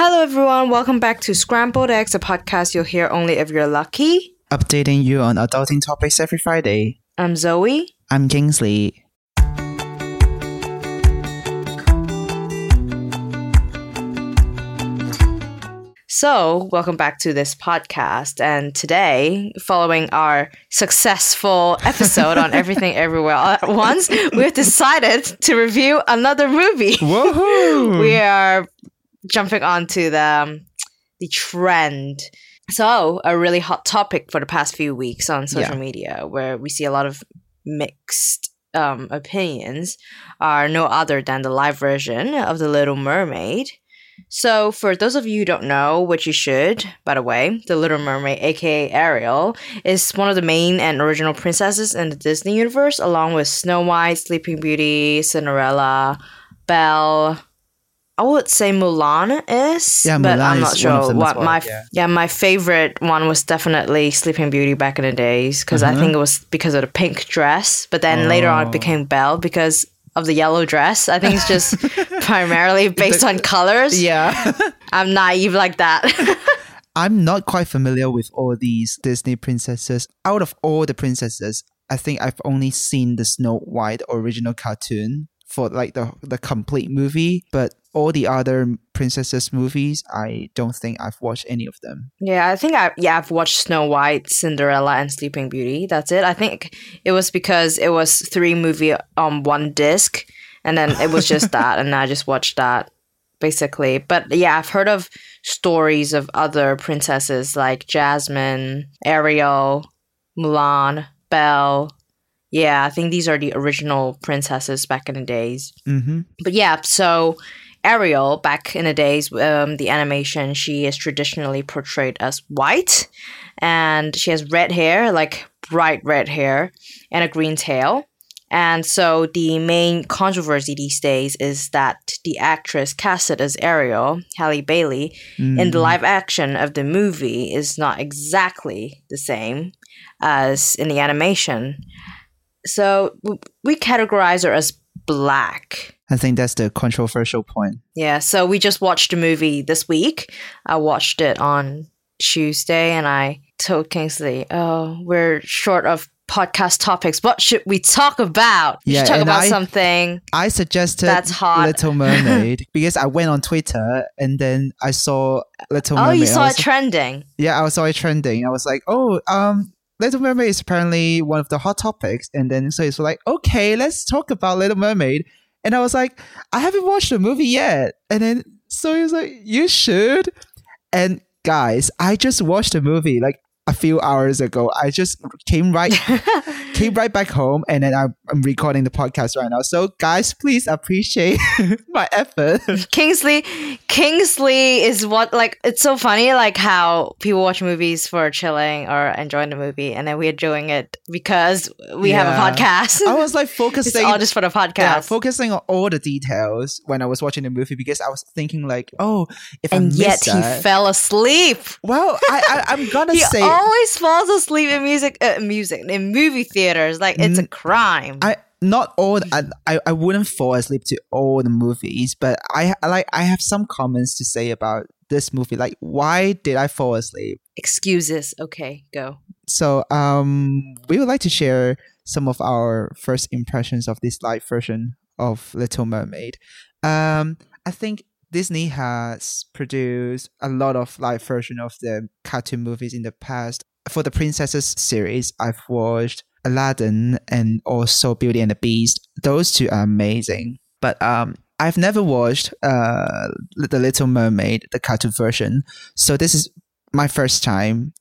Hello, everyone. Welcome back to Scrambled Eggs, a podcast you'll hear only if you're lucky. Updating you on adulting topics every Friday. I'm Zoe. I'm Kingsley. So, welcome back to this podcast. And today, following our successful episode on Everything Everywhere All at Once, we've decided to review another movie. Woohoo! we are jumping onto the um, the trend. So, a really hot topic for the past few weeks on social Yeah. media, where we see a lot of mixed um, opinions, are no other than the live version of The Little Mermaid. So, for those of you who don't know, which you should, by the way, The Little Mermaid, aka Ariel, is one of the main and original princesses in the Disney universe, along with Snow White, Sleeping Beauty, Cinderella, Belle. I would say Mulan is, Yeah, but Mulan I'm not sure of them as what well, my yeah. my favorite one was definitely Sleeping Beauty back in the days because I Uh-huh. think it was because of the pink dress, but then later on it Oh. became Belle because of the yellow dress. I think it's just primarily based on colors. yeah. I'm naive like that. I'm not quite familiar with all these Disney princesses. Out of all the princesses, I think I've only seen the Snow White original cartoon for like the the complete movie, but all the other princesses movies, I don't think I've watched any of them. yeah, I think I yeah I've watched Snow White, Cinderella, and Sleeping Beauty. That's it. I think it was because it was three movie on one disc, and then it was just that, and I just watched that basically. But yeah, I've heard of stories of other princesses like Jasmine, Ariel, Mulan, Belle. Yeah, I think these are the original princesses back in the days. Mm-hmm. But yeah, so Ariel, back in the days, um, the animation, she is traditionally portrayed as white, and she has red hair, like bright red hair, and a green tail. And so the main controversy these days is that the actress casted as Ariel, Halle Bailey, in the live action of the movie is not exactly the same as in the animation. So we categorize her as black. I think that's the controversial point. Yeah, so we just watched the movie this week. I watched it on Tuesday and I told Kingsley, oh, we're short of podcast topics. What should we talk about? We Yeah, should talk about I- something. I suggested That's hot. Little Mermaid because I went on Twitter and then I saw Little Mermaid. Oh, you saw was it trending. yeah, I saw it trending. I was like, oh, um, Little Mermaid is apparently one of the hot topics. And then so it's like, okay, let's talk about Little Mermaid. And I was like, I haven't watched the movie yet. And then so he was like, you should. And guys, I just watched the movie like a few hours ago. I just came right came right back home and then I'm, I'm recording the podcast right now. So guys, please appreciate my effort. Kingsley Kingsley is what like it's so funny like how people watch movies for chilling or enjoying the movie and then we're doing it because we have a podcast. I was like focusing all just for the podcast. yeah, focusing on all the details when I was watching the movie because I was thinking like, oh, if I and miss yet he that, fell asleep. well, I, I I'm gonna say always falls asleep in music, uh, music in movie theaters. Like it's a crime. I not all I, I I wouldn't fall asleep to all the movies, but I I like I have some comments to say about this movie. Like, why did I fall asleep? Excuses. Okay, go. So, um, we would like to share some of our first impressions of this live version of Little Mermaid. Um, I think Disney has produced a lot of live version of the cartoon movies in the past. For the Princesses series, I've watched Aladdin and also Beauty and the Beast. Those two are amazing. But um, I've never watched uh, The Little Mermaid, the cartoon version. So this is my first time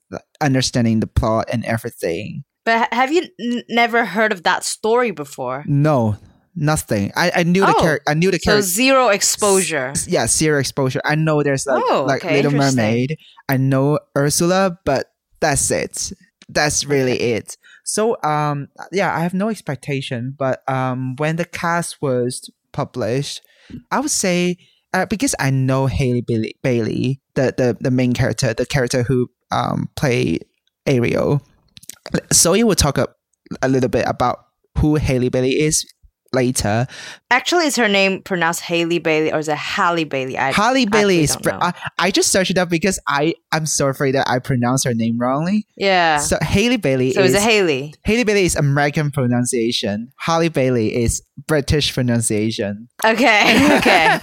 understanding the plot and everything. But have you n- never heard of that story before? No, nothing. I, I knew the Oh, character. I knew the character. So zero exposure. yeah, zero exposure. I know there's like Oh, like okay, Little. Mermaid. I know Ursula, but that's it. That's really it. So um yeah, I have no expectation. But um when the cast was published, I would say uh, because I know Haley Bailey, Bailey the, the the main character, the character who um play Ariel. So you will talk a, a little bit about who Haley Bailey is later. Actually, is her name pronounced Haley Bailey or is it Halle Bailey? I Halle Bailey is. know. I, I just searched it up because I I'm so afraid that I pronounce her name wrongly. yeah. So Haley Bailey So is it Haley? Haley Bailey is American pronunciation. Halle Bailey is British pronunciation. Okay. Okay.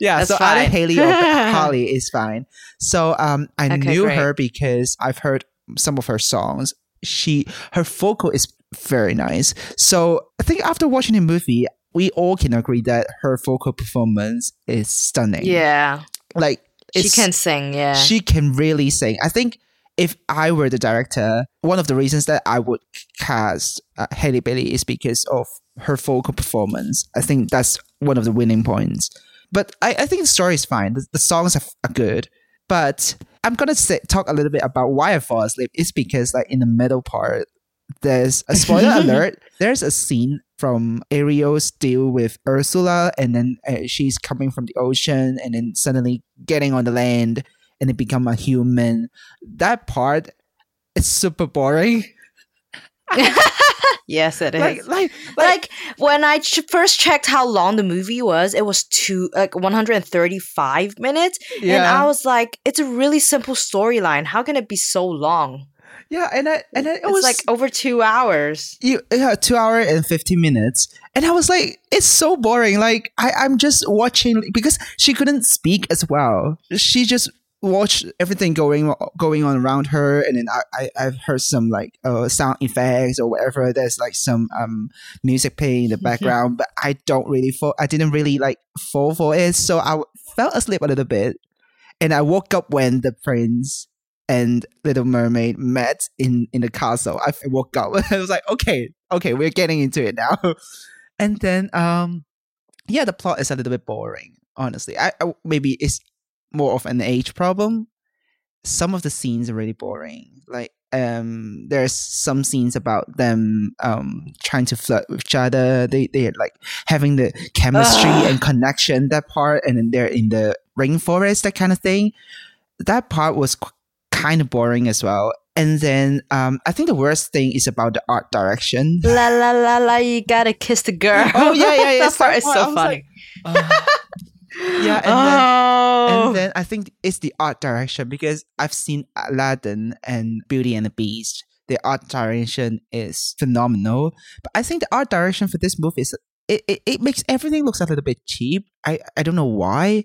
yeah, That's so either. Haley or Holly is fine. So um, I Okay, knew great. her because I've heard some of her songs. She her vocal is very nice. So I think after watching the movie, we all can agree that her vocal performance is stunning. yeah. like She can sing. Yeah. she can really sing. I think if I were the director, one of the reasons that I would cast uh, Haley Bailey is because of her vocal performance. I think that's one of the winning points. But I, I think the story is fine. The, the songs are, are good. But I'm gonna say, talk a little bit about why I fall asleep. It's because like in the middle part, there's a spoiler alert. There's a scene from Ariel's deal with Ursula, and then uh, she's coming from the ocean, and then suddenly getting on the land, and then become a human. That part is super boring. yes, it is. Like, like, like, like when I ch- first checked how long the movie was, it was two like 135 minutes, and I was like, it's a really simple storyline. How can it be so long? Yeah, and I and I, it It's was like over two hours. you yeah, two hour and 15 minutes. And i was like it's so boring. Like I, i'm just watching because she couldn't speak as well. She just watched everything going going on around her. And then i, I i've heard some like uh, sound effects or whatever. There's like some um music playing in the background but i don't really fall i didn't really like fall for it. So I fell asleep a little bit. And i woke up when the prince and Little Mermaid met in in the castle. I woke up. I was like, okay, okay, we're getting into it now. And then, um, yeah, the plot is a little bit boring. Honestly, I, I maybe it's more of an age problem. Some of the scenes are really boring. Like, um, there's some scenes about them um trying to flirt with each other. They they're like having the chemistry Ugh. and connection that part, and then they're in the rainforest, that kind of thing. That part was qu- kind of boring as well. And then um, I think the worst thing is about the art direction. La la la la, you gotta kiss the girl. Oh, yeah, yeah, yeah, that part is so funny. like, Uh, yeah, and then oh, and then I think it's the art direction because I've seen Aladdin and Beauty and the Beast. The art direction is phenomenal, but I think the art direction for this movie is it, it, it makes everything looks a little bit cheap. I, I don't know why.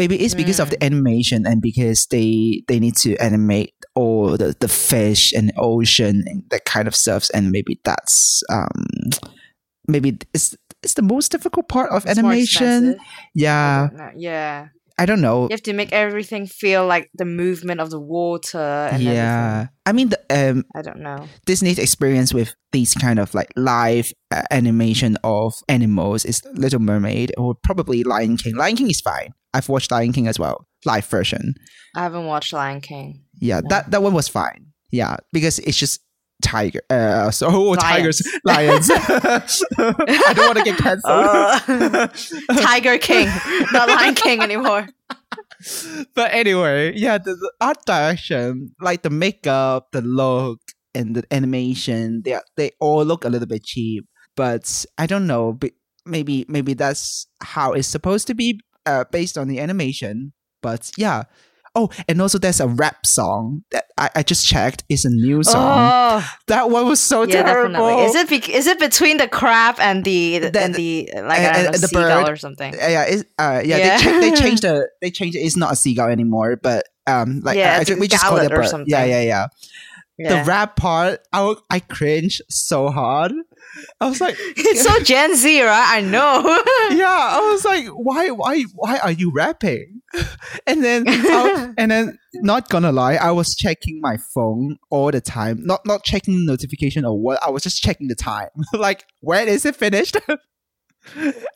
Maybe it's because of the animation and because they they need to animate all the, the fish and ocean and that kind of stuff, and maybe that's um maybe it's it's the most difficult part of It's animation. Yeah, yeah. I don't know. You have to make everything feel like the movement of the water and yeah everything. i mean the, um I don't know. disney's experience with these kind of like live uh, animation of animals is little mermaid or probably lion king lion king is fine i've watched lion king as well live version I haven't watched Lion King. yeah No. that that one was fine yeah because it's just tiger uh so oh, tigers Lions. i don't want to get cancelled Uh, Tiger King, not Lion King anymore. but anyway, yeah, the, the art direction, like the makeup, the look, and the animation, they they all look a little bit cheap. But I don't know, but maybe maybe that's how it's supposed to be, uh, based on the animation. But yeah. Oh, and also there's a rap song that I, I just checked. It's a new song. Oh, that one was so yeah, terrible. definitely. Is it be- is it between the crab and the, The- and the like and- don't know, the bird. or something? Uh, yeah, it's, uh, yeah, Yeah. They, cha- they changed the they changed it. It's not a seagull anymore, but um, like Yeah, I, I a we just call it a bird. something. Yeah, yeah, yeah. Yeah. The rap part, I I cringe so hard. I was like, it's so Gen Z, right? I know. yeah, I was like, why, why, why are you rapping? And then, I- and then, not gonna lie, I was checking my phone all the time. Not not checking notification or what. I was just checking the time. like, when is it finished?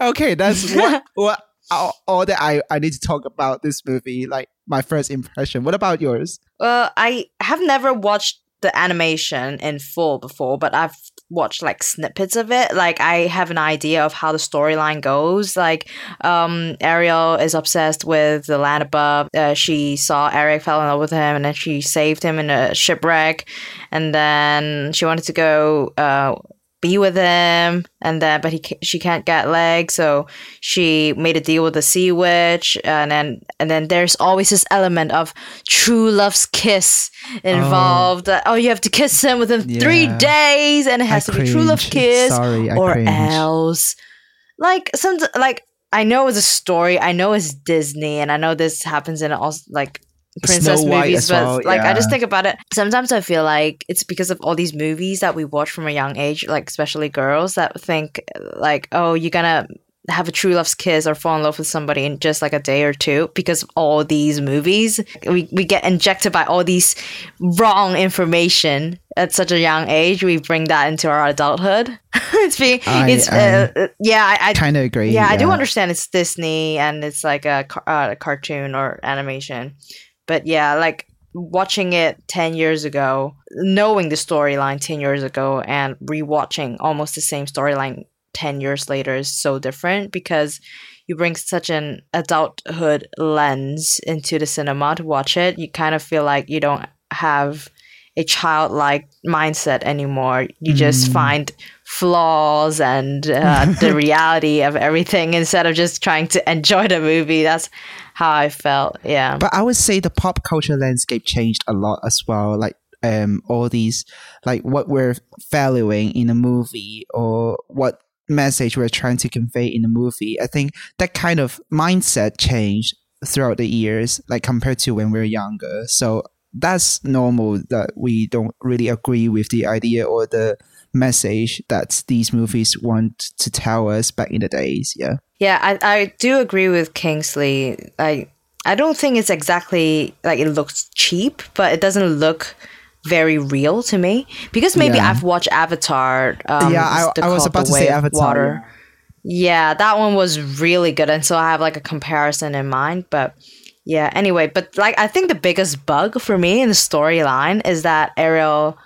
okay, that's what what all, all that I I need to talk about this movie. Like my first impression. What about yours? Well, I have never watched the animation in full before, but I've watched like snippets of it. Like I have an idea of how the storyline goes. Like um Ariel is obsessed with the land above. Uh, she saw Eric fell in love with him and then she saved him in a shipwreck and then she wanted to go uh be with him, and then but he she can't get legs, so she made a deal with the sea witch, and then and then there's always this element of true love's kiss involved. Oh, oh you have to kiss him within three days, and it has I to be true love kiss, Sorry, or cringe. else like some like I know it's a story, I know it's Disney, and I know this happens in all like princess Snow movies, but well, like I just think about it. Sometimes I feel like it's because of all these movies that we watch from a young age, like especially girls that think like, oh, you're gonna have a true love's kiss or fall in love with somebody in just like a day or two because of all these movies. We we get injected by all these wrong information at such a young age. We bring that into our adulthood. it's being I- it's uh, uh, yeah, I, I Kind of agree. yeah, I do understand it's Disney and it's like a, uh, a cartoon or animation. But yeah, like watching it 10 years ago, knowing the storyline 10 years ago and rewatching almost the same storyline 10 years later is so different because you bring such an adulthood lens into the cinema to watch it. You kind of feel like you don't have a childlike mindset anymore. You just Mm. find flaws and uh, the reality of everything instead of just trying to enjoy the movie. That's how I felt. Yeah. But I would say the pop culture landscape changed a lot as well. Like um, all these, like what we're valuing in a movie or what message we're trying to convey in the movie. I think that kind of mindset changed throughout the years, like compared to when we were younger. So that's normal that we don't really agree with the idea or the message that these movies want to tell us back in the days. Yeah. Yeah, I, I do agree with Kingsley. I I don't think it's exactly like it looks cheap, but it doesn't look very real to me because maybe Yeah. I've watched Avatar. Um, Yeah, I- I was about to say Avatar, Water. Yeah, that one was really good, and so I have like a comparison in mind. But yeah, anyway, but like I think the biggest bug for me in the storyline is that Ariel,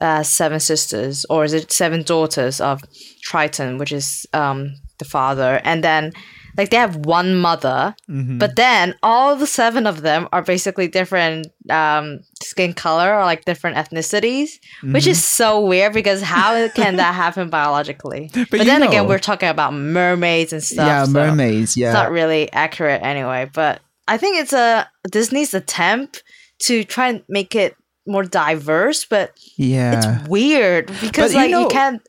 uh, seven sisters, or is it seven daughters of Triton, which is um the father, and then like they have one mother, Mm-hmm. but then all the seven of them are basically different um skin color or like different ethnicities, which is so weird because how can that happen biologically? But, you then again, we're talking about mermaids and stuff. yeah, so mermaids. Yeah. It's not really accurate anyway, but I think it's a Disney's attempt to try and make it more diverse, but yeah. it's weird because But like you know- can't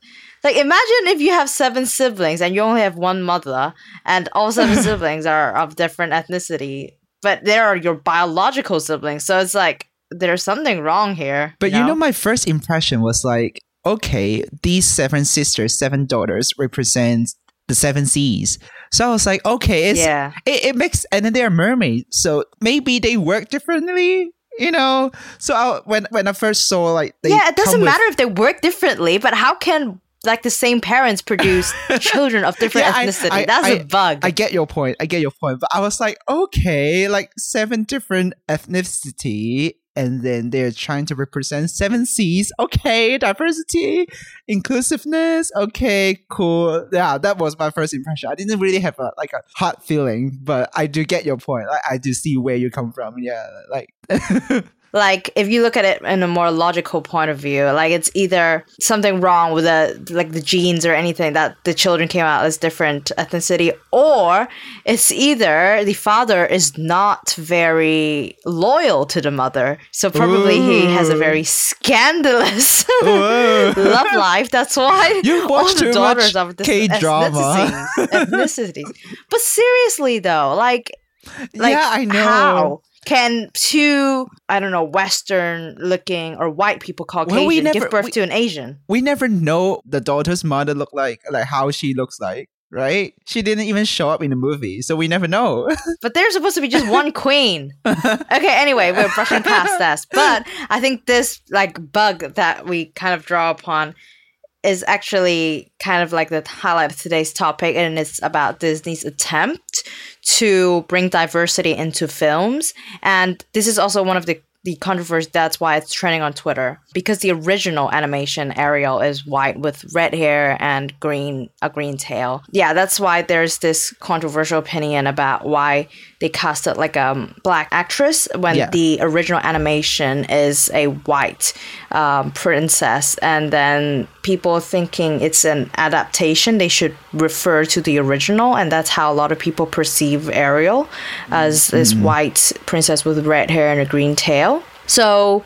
like imagine if you have seven siblings and you only have one mother and all seven siblings are of different ethnicity but they are your biological siblings so it's like there's something wrong here But you know, my first impression was like, okay, these seven sisters, seven daughters represent the seven seas. So I was like, okay, it's yeah it, it makes and then they're mermaids, so maybe they work differently, you know. So I, when when I first saw like they yeah it doesn't come with- matter if they work differently but how can like the same parents produce children of different Yeah, ethnicity I- that's a I- bug I get your point. I get your point. But I was like, okay, like seven different ethnicity, and then they're trying to represent seven seas. Okay, diversity, inclusiveness. Okay, cool. Yeah, that was my first impression. I didn't really have a like a hot feeling, but I do get your point. Like, I do see where you come from. Yeah, like like if you look at it in a more logical point of view like it's either something wrong with the like the genes or anything that the children came out as different ethnicity or it's either the father is not very loyal to the mother so probably he has a very scandalous love life. That's why You watch the too daughters much of this K-drama. ethnicities, ethnicities. But seriously though like like yeah, I know. how can two I don't know Western looking or white people Caucasian Well, we give never- birth we- to an Asian? we never know the daughter's mother look like, like how she looks like, right? She didn't even show up in the movie, so we never know. But there's supposed to be just one queen. Okay, anyway, we're brushing past this, but I think this like bug that we kind of draw upon is actually kind of like the highlight of today's topic, and it's about Disney's attempt to bring diversity into films. And this is also one of the the controversy that's why it's trending on Twitter because the original animation Ariel is white with red hair and green a green tail. Yeah, that's why there's this controversial opinion about why they casted like a black actress when Yeah. the original animation is a white um, princess, and then people thinking it's an adaptation, they should refer to the original, and that's how a lot of people perceive Ariel as mm-hmm. this white princess with red hair and a green tail. So,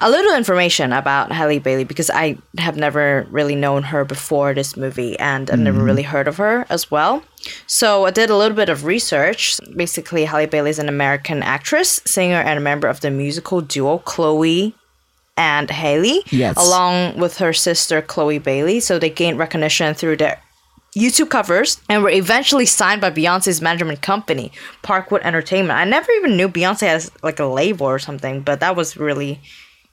a little information about Halle Bailey because I have never really known her before this movie, and I've never mm-hmm. really heard of her as well. So, I did a little bit of research. Basically, Halle Bailey is an American actress, singer, and a member of the musical duo Chloe and Haley, Yes. along with her sister Chloe Bailey. So they gained recognition through their YouTube covers and were eventually signed by Beyonce's management company, Parkwood Entertainment. I never even knew Beyonce has like a label or something, but that was really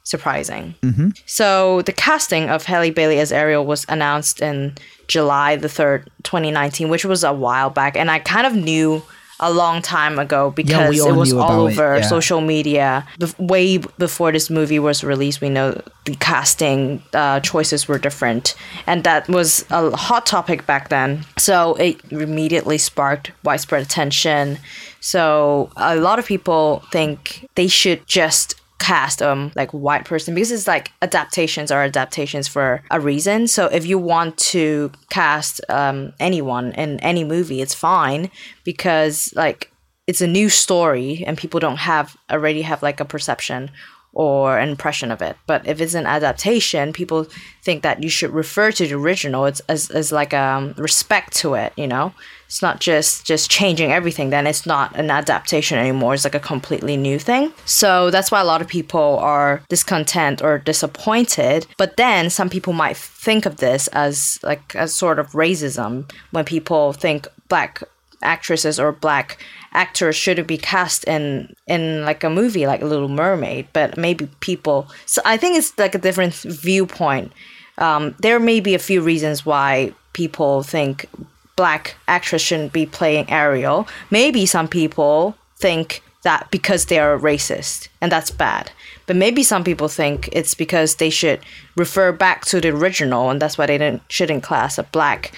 surprising. Mm-hmm. So the casting of Haley Bailey as Ariel was announced in July the 3rd, 2019, which was a while back. And I kind of knew a long time ago because we it was all about it, over yeah. social media. Bef- way before this movie was released, we know the casting uh, choices were different. And that was a hot topic back then. So it immediately sparked widespread attention. So a lot of people think they should just cast um like white person because it's like adaptations are adaptations for a reason. So if you want to cast um anyone in any movie it's fine because like it's a new story and people don't have already have like a perception or an impression of it. But if it's an adaptation people think that you should refer to the original. It's as, as like um respect to it you know? It's not just just changing everything. Then it's not an adaptation anymore. It's like a completely new thing. So that's why a lot of people are discontent or disappointed. But then some people might think of this as like a sort of racism when people think black actresses or black actors shouldn't be cast in in like a movie like a Little Mermaid, but maybe people. So I think it's like a different viewpoint. Um, there may be a few reasons why people think black actress shouldn't be playing Ariel. Maybe some people think that because they are racist and that's bad. But maybe some people think it's because they should refer back to the original and that's why they didn't shouldn't class a black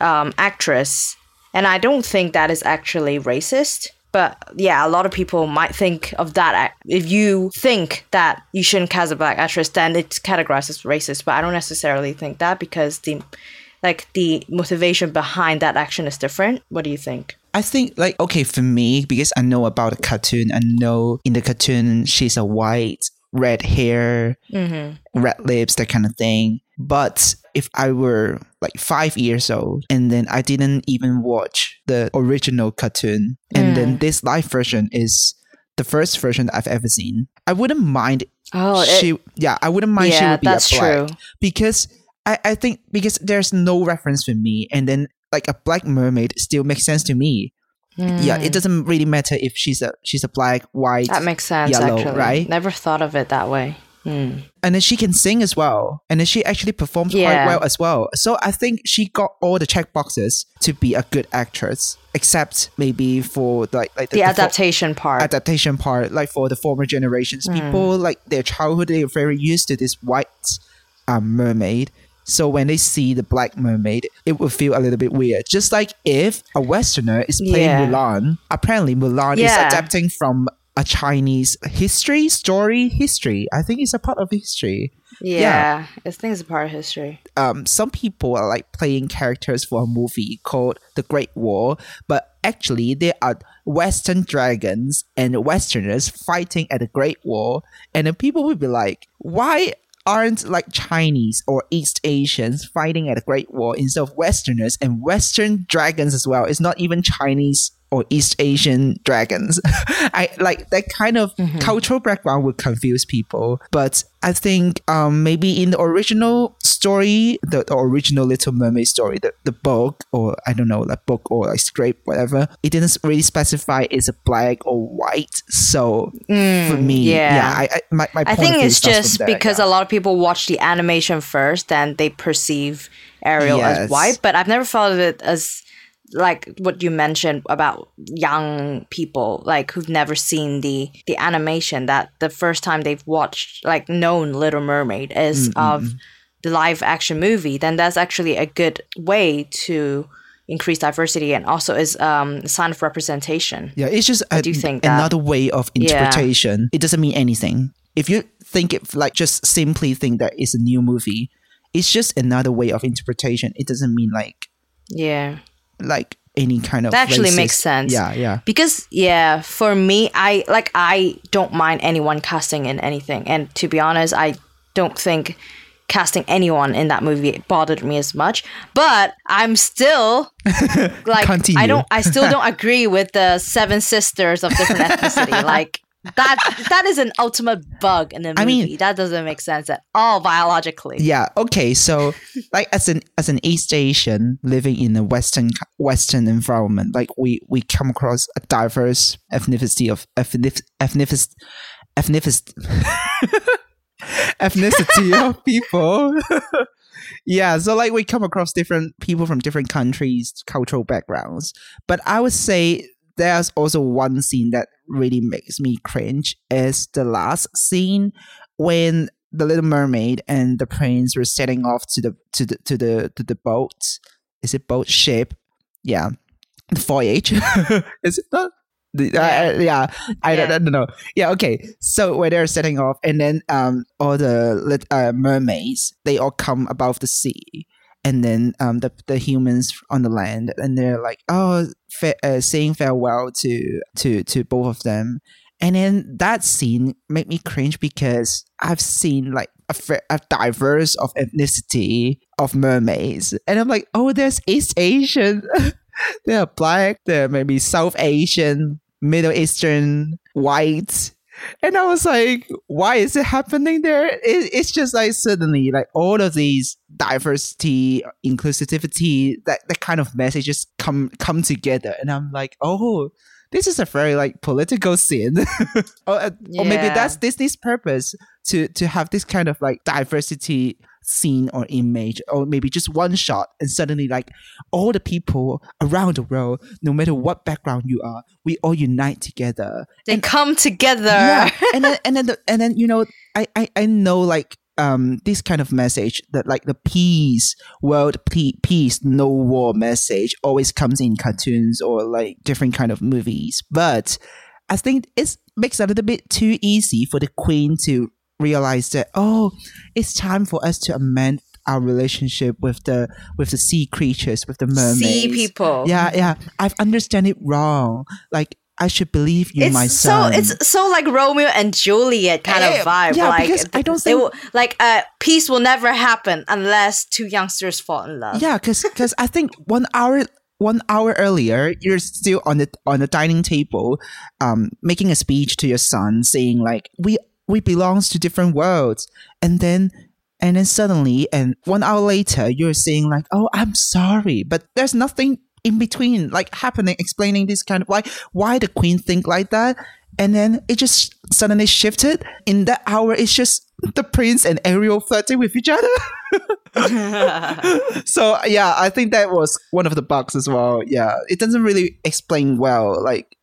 um, actress. And I don't think that is actually racist. But yeah, a lot of people might think of that. If you think that you shouldn't cast a black actress, then it's categorized as racist. But I don't necessarily think that because the like the motivation behind that action is different. What do you think? I think like okay for me because I know about the cartoon. I know in the cartoon she's a white, red hair, mm-hmm. red lips, that kind of thing. But if I were like five years old and then I didn't even watch the original cartoon, and then this live version is the first version that I've ever seen, I wouldn't mind. Oh, it- she yeah, I wouldn't mind she yeah, would be that's a black true. because I, I think because there's no reference for me and then like a black mermaid still makes sense to me yeah it doesn't really matter if she's a she's a black white Hmm. That makes sense. yellow, actually, right? Never thought of it that way. Hmm. and then she can sing as well and then she actually performs Yeah. quite well as well so i think she got all the check boxes to be a good actress except maybe for like like The fo- adaptation part. adaptation part like for the former generations people like their childhood they are very used to this white um, mermaid so when they see the black mermaid it will feel a little bit weird just like if a westerner is playing Yeah. mulan apparently mulan is adapting from a chinese history story history i think it's a part of history yeah, I think it's a part of history. um, some people are like playing characters for a movie called The Great Wall, but actually they are Western dragons and Westerners fighting at the Great Wall, and then people would be like, why? Aren't like Chinese or East Asians fighting at the Great Wall instead of Westerners and Western dragons as well? It's not even Chinese or East Asian dragons. I like that kind of cultural background would confuse people. But I think um, maybe in the original story, the, the original Little Mermaid story, the, the book, or I don't know, like book or like script, whatever, it didn't really specify it's a black or white. So for me, yeah. yeah, I, I my, my I point think it's just there, because yeah. a lot of people watch the animation first, then they perceive Ariel Yes. as white. But I've never thought of it as like what you mentioned about young people, like who've never seen the the animation. That the first time they've watched, like, known Little Mermaid is mm, mm, of mm. the live action movie. Then that's actually a good way to increase diversity and also is um, a sign of representation. Yeah, it's just a, do think that- another way of interpretation. It doesn't mean anything. If you think it like just simply think that it's a new movie it's just another way of interpretation. It doesn't mean like Yeah. Like any kind of That actually racist- makes sense. Yeah, yeah. Because yeah, for me, I like I don't mind anyone casting in anything, and to be honest, I don't think casting anyone in that movie bothered me as much. But I'm still like Continue. I don't I still don't agree with the seven sisters of different ethnicity. Like that that is an ultimate bug in the movie. I mean- that doesn't make sense at all biologically. Yeah. Okay. So, like, as an as an East Asian living in a Western Western environment, like we we come across a diverse ethnicity of ethnic ethnicity ethnicity of people. yeah. So, like, we come across different people from different countries, cultural backgrounds. But I would say there's also one scene that really makes me cringe. Is the last scene when the Little Mermaid and the prince were setting off to the to the to the to the boat. Is it boat ship? Yeah, the voyage. Is it not? The, yeah. Uh, yeah, I Yeah. don't, I don't know. Yeah, okay. So when they're setting off, and then um, all the uh, mermaids they all come above the sea, and then um, the the humans on the land, and they're like, oh, fa- uh, saying farewell to to to both of them, and then that scene made me cringe because I've seen like a, diverse of ethnicity of mermaids, and I'm like, oh, there's East Asian, they're black, they're maybe South Asian, Middle Eastern, white. And I was like, why is it happening there? It, it's just like suddenly, like all of these diversity, inclusivity, that, that kind of messages come come together. And I'm like, oh, this is a very like political scene. or, uh, or maybe Yeah. that's Disney's purpose to to have this kind of like diversity scene or image or maybe just one shot and suddenly like all the people around the world no matter what background you are we all unite together. They come together. yeah. And then and then the, and then you know I, I i know like um this kind of message that like the peace world peace no war message always comes in cartoons or like different kind of movies. But i think it makes it a little bit too easy for the queen to realize that oh it's time for us to amend our relationship with the with the sea creatures with the mermaids See people. yeah yeah i've understand it wrong like i should believe you it's my so son it's so like Romeo and Juliet kind of vibe. yeah, like because I don't think- will- like uh, peace will never happen unless two youngsters fall in love. Yeah, because because I think one hour one hour earlier you're still on the on the dining table, um, making a speech to your son saying like we we belongs to different worlds, and then and then suddenly and one hour later you're saying like oh I'm sorry, but there's nothing in between like happening explaining this kind of why why the queen think like that. And then it just suddenly shifted. In that hour, it's just the prince and Ariel flirting with each other. so yeah, I think that was one of the bugs as well. Yeah, it doesn't really explain well, like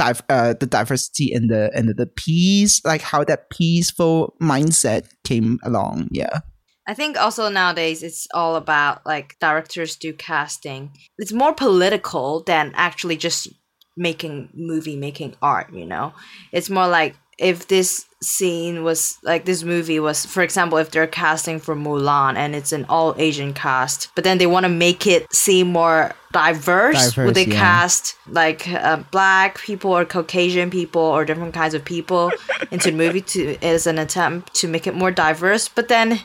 div- uh, the diversity and the and the peace, like how that peaceful mindset came along. Yeah, I think also nowadays it's all about like directors do casting. It's more political than actually just making movie making art, you know. It's more like if this scene was like this movie was for example if they're casting for Mulan and it's an all Asian cast, but then they want to make it seem more diverse, would they yeah. cast like uh, black people or Caucasian people or different kinds of people into the movie to as an attempt to make it more diverse? But then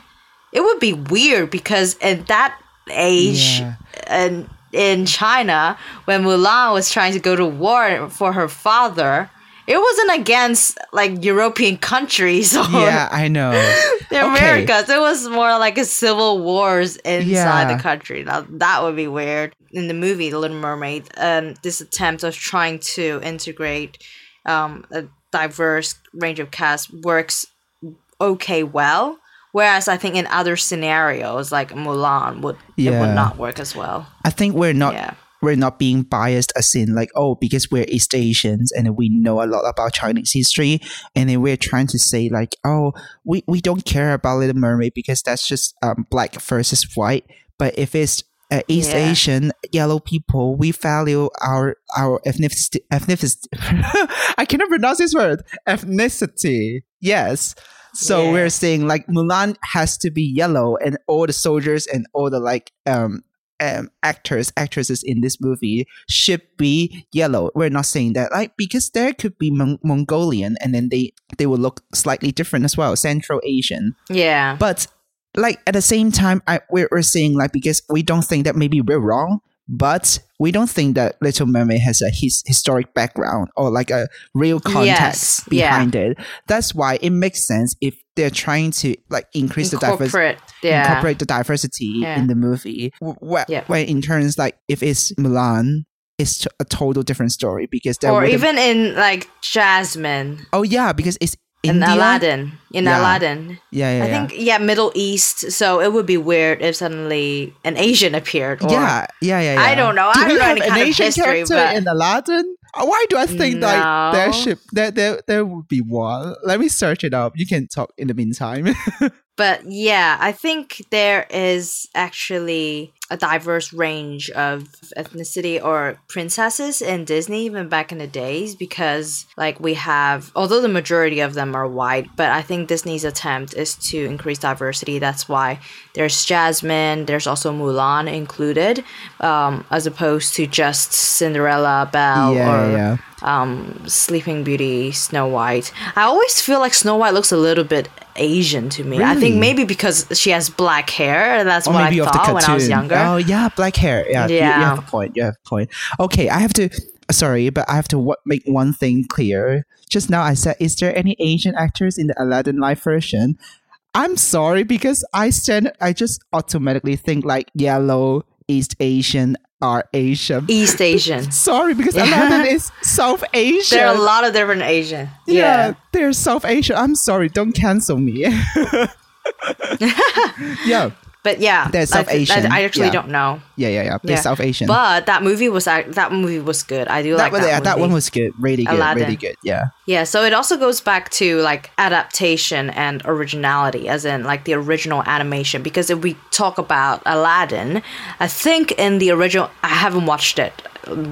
it would be weird because at that age Yeah. and in China when Mulan was trying to go to war for her father, it wasn't against like European countries or yeah, I know. the okay. Americas. It was more like a civil wars inside Yeah. the country. Now that would be weird. In the movie The Little Mermaid, um, this attempt of trying to integrate um, a diverse range of cast works okay well. Whereas I think in other scenarios like Mulan would it would not work as well. I think we're not Yeah. We're not being biased as in like oh because we're East Asians and we know a lot about Chinese history. And then we're trying to say like oh we, we don't care about Little Mermaid because that's just um, black versus white. But if it's uh, East Yeah. Asian yellow people we value our our ethnicity ethnicity I cannot pronounce this word. Ethnicity. Yes. So Yeah. we're saying like Mulan has to be yellow, and all the soldiers and all the like um um actors actresses in this movie should be yellow. We're not saying that like because there could be Mon- Mongolian, and then they they will look slightly different as well, Central Asian. Yeah. But like at the same time, I we're, we're saying like because we don't think that maybe we're wrong, but we don't think that Little Mermaid has a his historic background or like a real context Yes, yeah. behind it. That's why it makes sense if they're trying to like increase the diversity. Incorporate. Yeah. Incorporate the diversity Yeah. in the movie. Wh- wh- Yeah. When in terms like if it's Mulan, it's a total different story because there or even in like Jasmine oh yeah because it's in India. Aladdin. In Yeah. Aladdin. Yeah, yeah, I yeah. think yeah, Middle East. So it would be weird if suddenly an Asian appeared. Or, yeah, yeah, yeah, yeah. I don't know. Do I don't know any an kind of Asian history, character but- in Aladdin? Why do I think that there should there there there would be one? Let me search it up. You can talk in the meantime. But yeah, I think there is actually a diverse range of ethnicity or princesses in Disney even back in the days because like we have although the majority of them are white, but I think Disney's attempt is to increase diversity. That's why there's Jasmine, there's also Mulan included, um, as opposed to just Cinderella, Belle, yeah, or yeah. um, Sleeping Beauty, Snow White. I always feel like Snow White looks a little bit Asian to me. I think maybe because she has black hair. That's Or what I thought when I was younger. Oh yeah, black hair. Yeah, You, you Yeah. have a point. You have a point. Okay, I have to. Sorry, but I have to w- make one thing clear. Just now, I said, is there any Asian actors in the Aladdin live version? I'm sorry because I stand. I just automatically think like yellow, East Asian are Asian. East Asian. Sorry, because Yeah. Aladdin is South Asian. there are a lot of different Asian. yeah, Yeah. they're South Asian. I'm sorry, don't cancel me. yeah, But yeah, They're South th- Asian, I, I actually yeah. don't know. yeah, yeah, yeah. They're Yeah. South Asian. But that movie was that movie was good. I do that, like one- that, yeah, that one was good. Really good. Aladdin. Really good. Yeah. Yeah, so it also goes back to like adaptation and originality, as in like the original animation. Because if we talk about Aladdin, I think in the original, I haven't watched it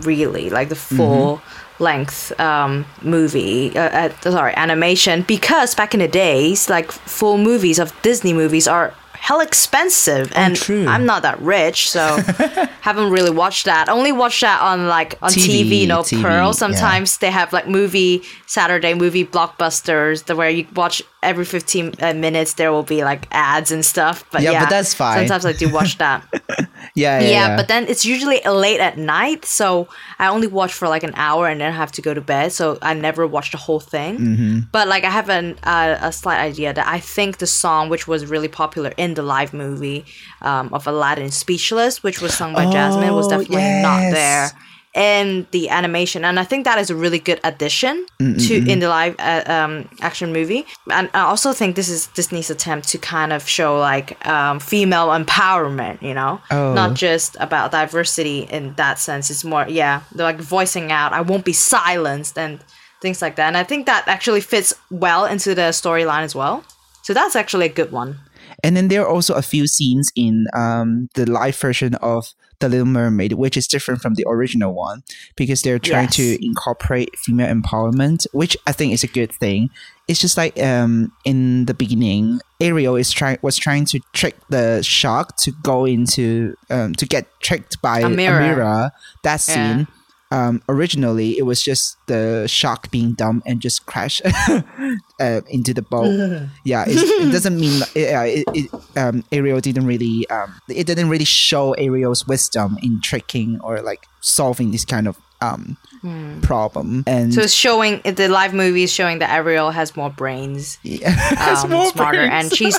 really, like the full length um, movie, uh, uh, sorry, animation. Because back in the days, like full movies of Disney movies are hell expensive oh, and true. i'm not that rich so haven't really watched that only watched that on like on TV, tv you know TV, pearl yeah. sometimes they have like movie Saturday movie blockbusters the where you watch every 15 uh, minutes there will be like ads and stuff but Yeah, yeah, but that's fine. sometimes I do watch that Yeah. Yeah. yeah, but then it's usually late at night so I only watch for like an hour and then I have to go to bed so I never watch the whole thing Mm-hmm. but like I have an, uh, a slight idea that I think the song which was really popular in the live movie um, of Aladdin Speechless which was sung by Jasmine was Oh, definitely not there in the animation. And i think that is a really good addition to in the live uh, um, action movie. And i also think this is disney's attempt to kind of show like um, female empowerment you know? Oh. not just about diversity in that sense. It's more yeah they're like voicing out i won't be silenced and things like that. And i think that actually fits well into the storyline as well. So that's actually a good one. And then there are also a few scenes in um, the live version of The Little Mermaid, which is different from the original one because they're trying Yes. to incorporate female empowerment, which I think is a good thing. It's just like um, in the beginning, Ariel is trying was trying to trick the shark to go into um, to get tricked by Amira. Amira. That Yeah. Um, originally, it was just the shark being dumb and just crash uh, into the boat. Yeah it doesn't mean yeah it, it, um ariel didn't really um it didn't really show ariel's wisdom in tricking or like solving this kind of um problem. And so it's showing the live movie is showing that ariel has more brains yeah, um, more smarter, brains. and she's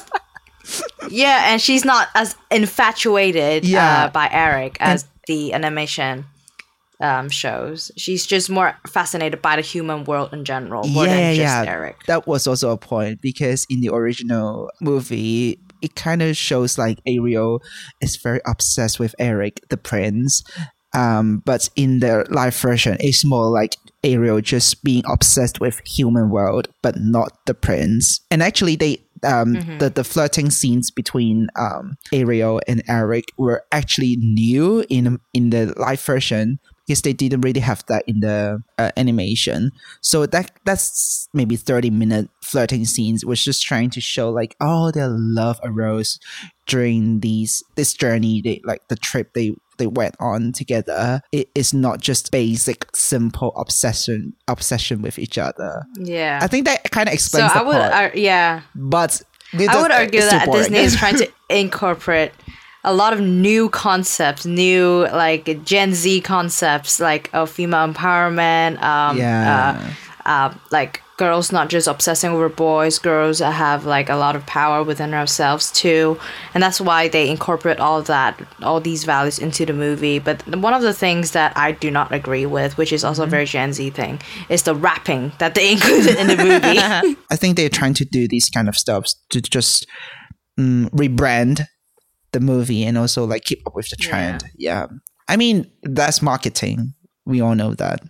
yeah, and she's not as infatuated Yeah. uh, by Eric as the animation um, shows. She's just more fascinated by the human world in general, more yeah, than just yeah. Eric. That was also a point because in the original movie, it kind of shows like Ariel is very obsessed with Eric, the prince. Um, but in the live version, it's more like Ariel just being obsessed with human world, but not the prince. And actually, they um, the the flirting scenes between um, Ariel and Eric were actually new in in the live version because they didn't really have that in the uh, animation. So that that's maybe thirty minute flirting scenes was just trying to show like oh their love arose during these this journey they like the trip they they went on together. It is not just basic simple obsession obsession with each other. Yeah. i think that kind of so explains the I would, uh, yeah, but I would argue that Disney is trying to incorporate a lot of new concepts, new like Gen Z concepts, like of female empowerment. Um, Yeah. Uh, uh, like girls not just obsessing over boys, girls have like a lot of power within ourselves too, and that's why they incorporate all of that, all these values into the movie. But one of the things that I do not agree with, which is also a very Gen Z thing, is the rapping that they included in the movie. I think they're trying to do these kind of stuff to just mm, rebrand the movie and also like keep up with the trend. Yeah. I mean, that's marketing. We all know that.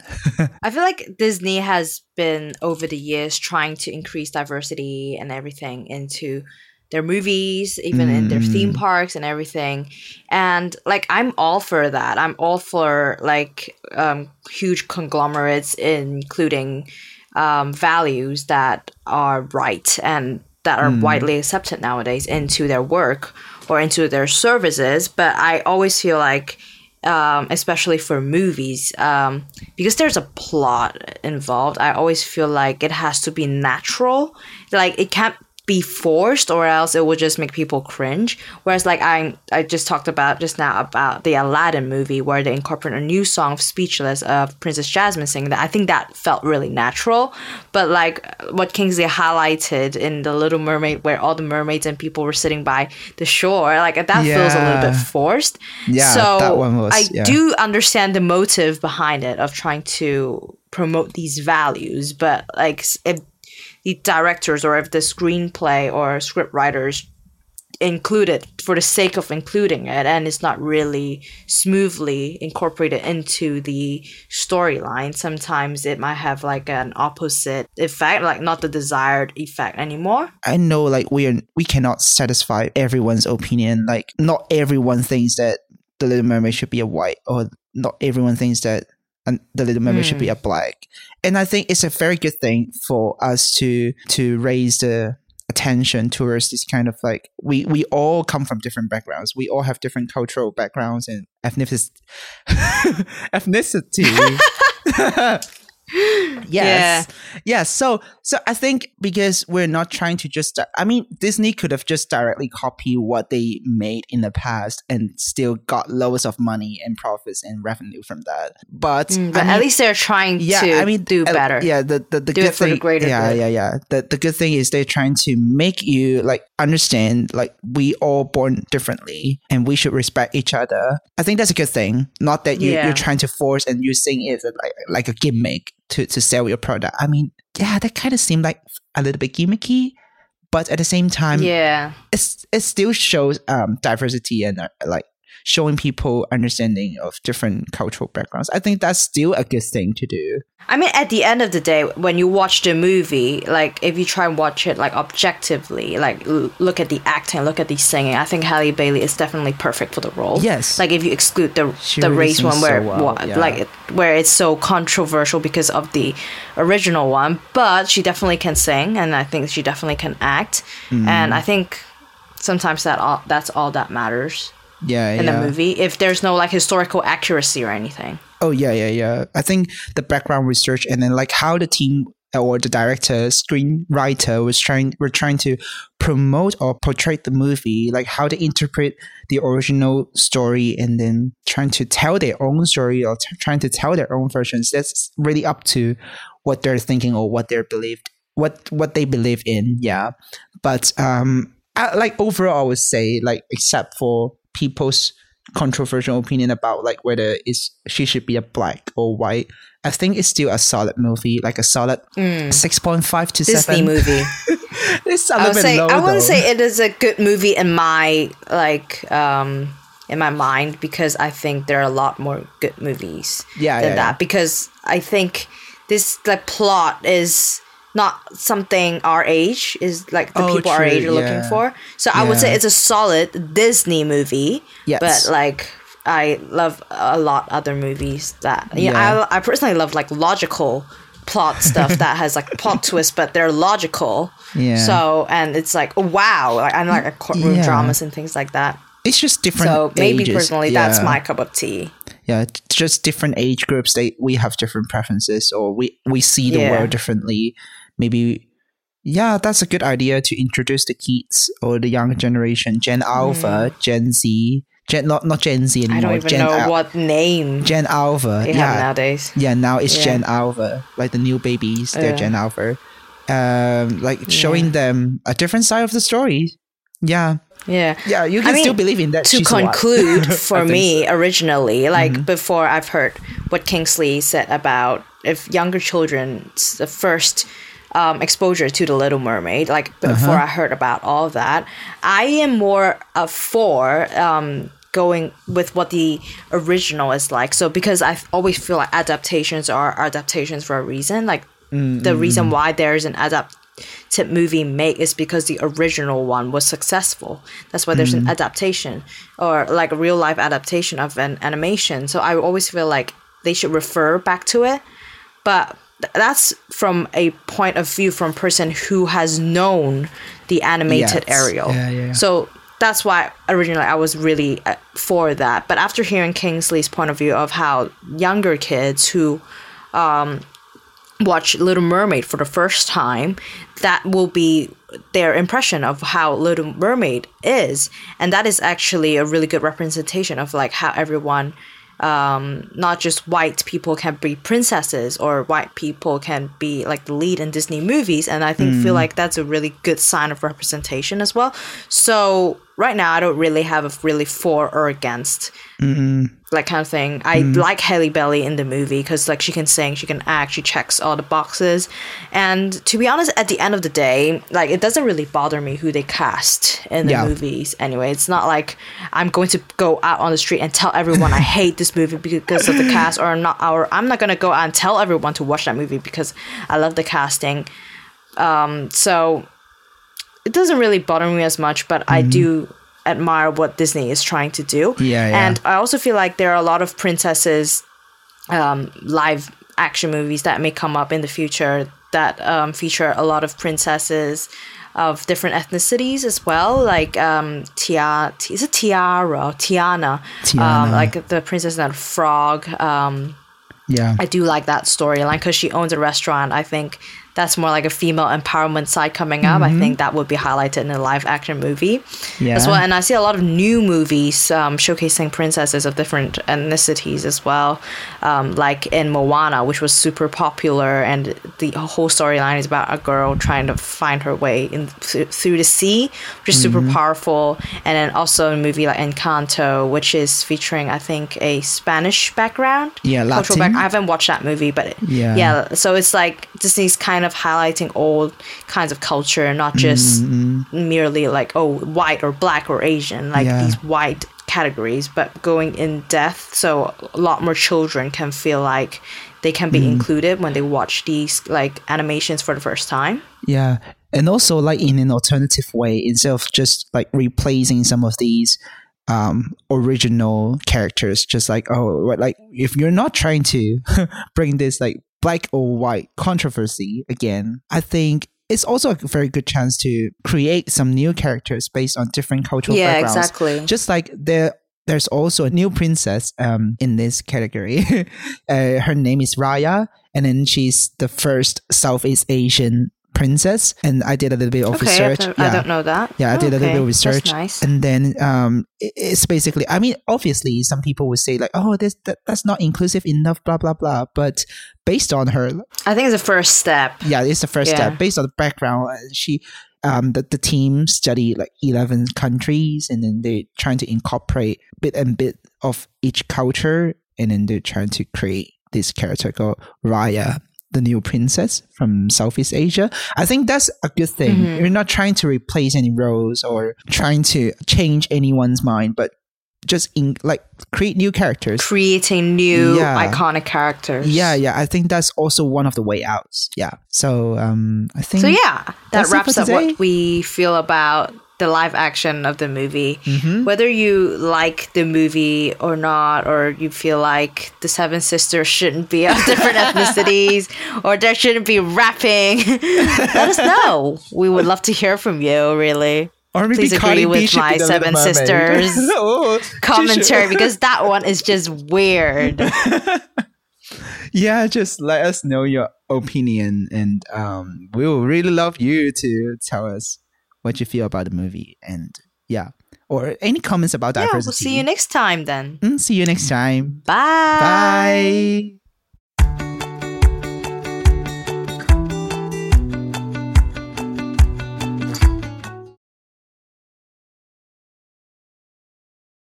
I feel like Disney has been over the years trying to increase diversity and everything into their movies, even in their theme parks and everything. And like I'm all for that. I'm all for like um, huge conglomerates including um, values that are right and that are widely accepted nowadays into their work or into their services. But I always feel like um, especially for movies, um, because there's a plot involved. I always feel like it has to be natural. Like it can't be forced, or else it will just make people cringe. Whereas, like I, I just talked about just now about the Aladdin movie, where they incorporate a new song of "Speechless" of Princess Jasmine singing that. I think that felt really natural. But like what Kingsley highlighted in the Little Mermaid, where all the mermaids and people were sitting by the shore, like that feels a little bit forced. Yeah, so that one was- I yeah. do understand the motive behind it of trying to promote these values, but like if the directors or if the screenplay or script writers include it for the sake of including it and it's not really smoothly incorporated into the storyline sometimes it might have like an opposite effect like not the desired effect anymore I know like we are we cannot satisfy everyone's opinion. Like not everyone thinks that the Little Mermaid should be a white, or not everyone thinks that um, the Little Mermaid should be a black. And I think it's a very good thing for us to to raise the attention towards this kind of like we we all come from different backgrounds. We all have different cultural backgrounds and ethnicity. ethnicity. yes. Yeah. So so i think because we're not trying to just i mean disney could have just directly copied what they made in the past and still got loads of money and profits and revenue from that. But, Mm, but I at least they're trying yeah to i mean do better. yeah the the, the Do good it the thing greater yeah good. yeah yeah. The, the good thing is they're trying to make you like understand like we all born differently and we should respect each other. I think that's a good thing. Not that you, Yeah. you're trying to force and using it as like, like a gimmick to, to sell your product. I mean yeah that kind of seemed like a little bit gimmicky but at the same time yeah. it's, it still shows um, diversity and uh, like showing people understanding of different cultural backgrounds i think that's still a good thing to do I mean, at the end of the day, when you watch the movie, like if you try and watch it like objectively, like l- look at the acting, look at the singing, I think Halle Bailey is definitely perfect for the role. Yes. Like if you exclude the She the really race one, where so well, yeah. like where it's so controversial because of the original one, but she definitely can sing, and I think she definitely can act, Mm. and I think sometimes that all that's all that matters yeah in yeah. a movie if there's no like historical accuracy or anything. Oh yeah, yeah, yeah. I think the background research and then like how the team or the director, screenwriter was trying were trying to promote or portray the movie, like how they interpret the original story and then trying to tell their own story or t- trying to tell their own versions. That's really up to what they're thinking or what they're believed what what they believe in. Yeah, but um, I, like overall, I would say like except for people's controversial opinion about like whether it's she should be a black or white. I think it's still a solid movie, like a solid six point five to Mm. Disney seven. movie. it's a I little say low. I wouldn't though. say it is a good movie in my like um in my mind because I think there are a lot more good movies Yeah, than yeah, that yeah. because I think this like plot is not something our age is like the Oh, people our age are looking for. So I would say it's a solid Disney movie. Yes. But like I love a lot other movies that yeah, Yeah. I, I personally love like logical plot stuff that has like plot twists, but they're logical. Yeah. So and it's like wow, like, I like courtroom Yeah. dramas and things like that. It's just different. So maybe ages. personally, that's my cup of tea. yeah just different age groups they we have different preferences or we we see the Yeah. world differently maybe yeah that's a good idea to introduce the kids or the younger generation gen alpha gen z gen not not gen z Mm. I don't even gen know Al- what name gen alpha they have yeah nowadays. yeah now it's Yeah. gen alpha like the new babies they're Yeah. gen alpha um like showing them a different side of the story yeah Yeah. yeah you I can mean, still believe in that to conclude I for me originally like Mm-hmm. before i've heard what kingsley said about if younger children's the first um, exposure to the little mermaid like Uh-huh. before i heard about all that i am more uh, for um, going with what the original is like so because i always feel like adaptations are adaptations for a reason like Mm, the reason why there's an adapt tip movie made is because the original one was successful. That's why there's Mm. an adaptation or like a real life adaptation of an animation. So I always feel like they should refer back to it. But that's from a point of view from person who has known the animated Yes. Ariel. Yeah, yeah, yeah. So that's why originally I was really uh, for that. But after hearing Kingsley's point of view of how younger kids who um, watch Little Mermaid for the first time, that will be their impression of how Little Mermaid is, and that is actually a really good representation of like how everyone, um, not just white people can be princesses or white people can be like the lead in Disney movies, and I think feel like that's a really good sign of representation as well. So right now, I don't really have a really for or against like kind of thing. I like Halle Bailey in the movie because like she can sing, she can act, she checks all the boxes. And to be honest, at the end of the day, like it doesn't really bother me who they cast in the Yeah. movies. Anyway, it's not like I'm going to go out on the street and tell everyone I hate this movie because of the cast, or not. Or I'm not gonna go out and tell everyone to watch that movie because I love the casting. Um, so it doesn't really bother me as much, but I do admire what Disney is trying to do. Mm-hmm. Yeah, yeah. And I also feel like there are a lot of princesses um, live action movies that may come up in the future that um, feature a lot of princesses of different ethnicities as well, like um, Tia, is it Tiara, Tiana, Tiana. Um, like the princess and frog. Um, yeah I do like that storyline because she owns a restaurant. I think that's more like a female empowerment side coming up. I think that would be highlighted in a live action movie Yeah. as well. And I see a lot of new movies um, showcasing princesses of different ethnicities as well, um, like in Moana, which was super popular, and the whole storyline is about a girl trying to find her way in th- through the sea, which is super powerful. And then also a movie like Encanto, which is featuring I think a Spanish background. Yeah, cultural Latin. I haven't watched that movie, but Yeah. yeah. So it's like Disney's kind of highlighting all kinds of culture, not just mm, mm. merely like oh white or black or Asian, like Yeah. these white categories, but going in depth so a lot more children can feel like they can be mm. included when they watch these like animations for the first time. Yeah. And also like in an alternative way, instead of just like replacing some of these um original characters, just like oh like if you're not trying to bring this like black or white controversy again, I think it's also a very good chance to create some new characters based on different cultural Yeah, backgrounds. exactly. Just like there there's also a new princess um in this category. uh, her name is Raya, and then she's the first Southeast Asian princess. And I did a little bit of Okay, research. never- I don't know that. Yeah, I did a little bit of research, nice. and then um, it- it's basically. I mean, obviously, some people would say like, "Oh, this that, that's not inclusive enough," blah blah blah. But based on her, I think it's the first step. yeah, it's the first Yeah. step. Based on the background, uh, she, um, the the team study like eleven countries, and then they're trying to incorporate bit and bit of each culture, and then they're trying to create this character called Raya. The new princess from Southeast Asia. I think that's a good thing. Mm-hmm. You're not trying to replace any roles or trying to change anyone's mind, but just in like create new characters. Creating new Yeah. iconic characters. Yeah, yeah. I think that's also one of the way outs. Yeah. So um I think So yeah, that wraps up what we feel about the live action of the movie. Mhm. Whether you like the movie or not, or you feel like the Seven Sisters shouldn't be of different ethnicities, or there shouldn't be rapping, let us know. We would love to hear from you, really. Or maybe Please agree with my Seven Sisters Oh, Commentary, because that one is just weird. yeah, just let us know your opinion, and um, we will really love you to tell us what you feel about the movie, and yeah, or any comments about yeah, diversity. we'll see you next time then. Mm, see you next time. Bye. Bye.